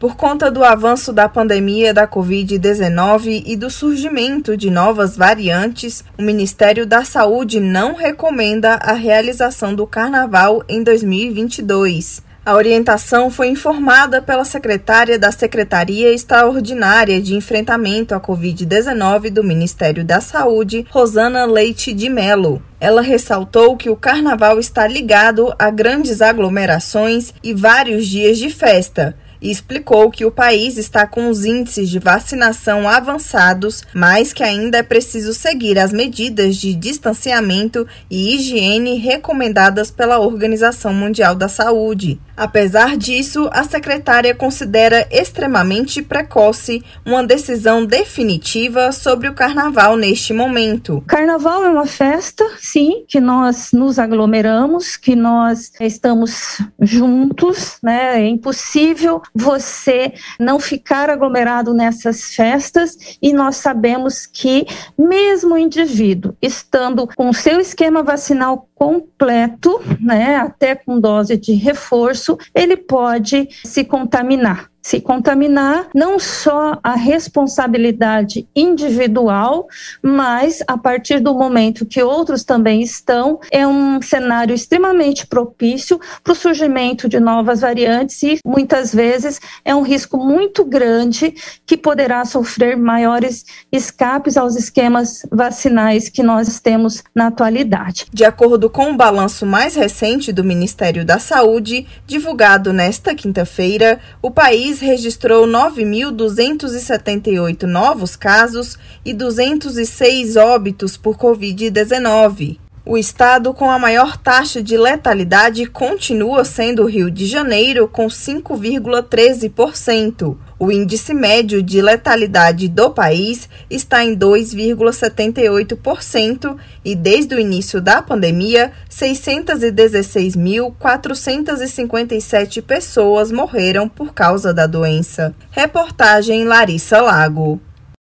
Por conta do avanço da pandemia da Covid-19 e do surgimento de novas variantes, o Ministério da Saúde não recomenda a realização do carnaval em 2022. A orientação foi informada pela secretária da Secretaria Extraordinária de Enfrentamento à Covid-19 do Ministério da Saúde, Rosana Leite de Melo. Ela ressaltou que o carnaval está ligado a grandes aglomerações e vários dias de festa e explicou que o país está com os índices de vacinação avançados, mas que ainda é preciso seguir as medidas de distanciamento e higiene recomendadas pela Organização Mundial da Saúde. Apesar disso, a secretária considera extremamente precoce uma decisão definitiva sobre o carnaval neste momento. Carnaval é uma festa, sim, que nós nos aglomeramos, que nós estamos juntos, né? É impossível você não ficar aglomerado nessas festas e nós sabemos que mesmo o indivíduo estando com seu esquema vacinal completo, né, até com dose de reforço, ele pode se contaminar se contaminar, não só a responsabilidade individual, mas a partir do momento que outros também estão, é um cenário extremamente propício para o surgimento de novas variantes e muitas vezes é um risco muito grande que poderá sofrer maiores escapes aos esquemas vacinais que nós temos na atualidade. De acordo com o balanço mais recente do Ministério da Saúde, divulgado nesta quinta-feira, o país país registrou 9.278 novos casos e 206 óbitos por Covid-19. O estado com a maior taxa de letalidade continua sendo o Rio de Janeiro, com 5,13%. O índice médio de letalidade do país está em 2,78% e, desde o início da pandemia, 616.457 pessoas morreram por causa da doença. Reportagem Larissa Lago.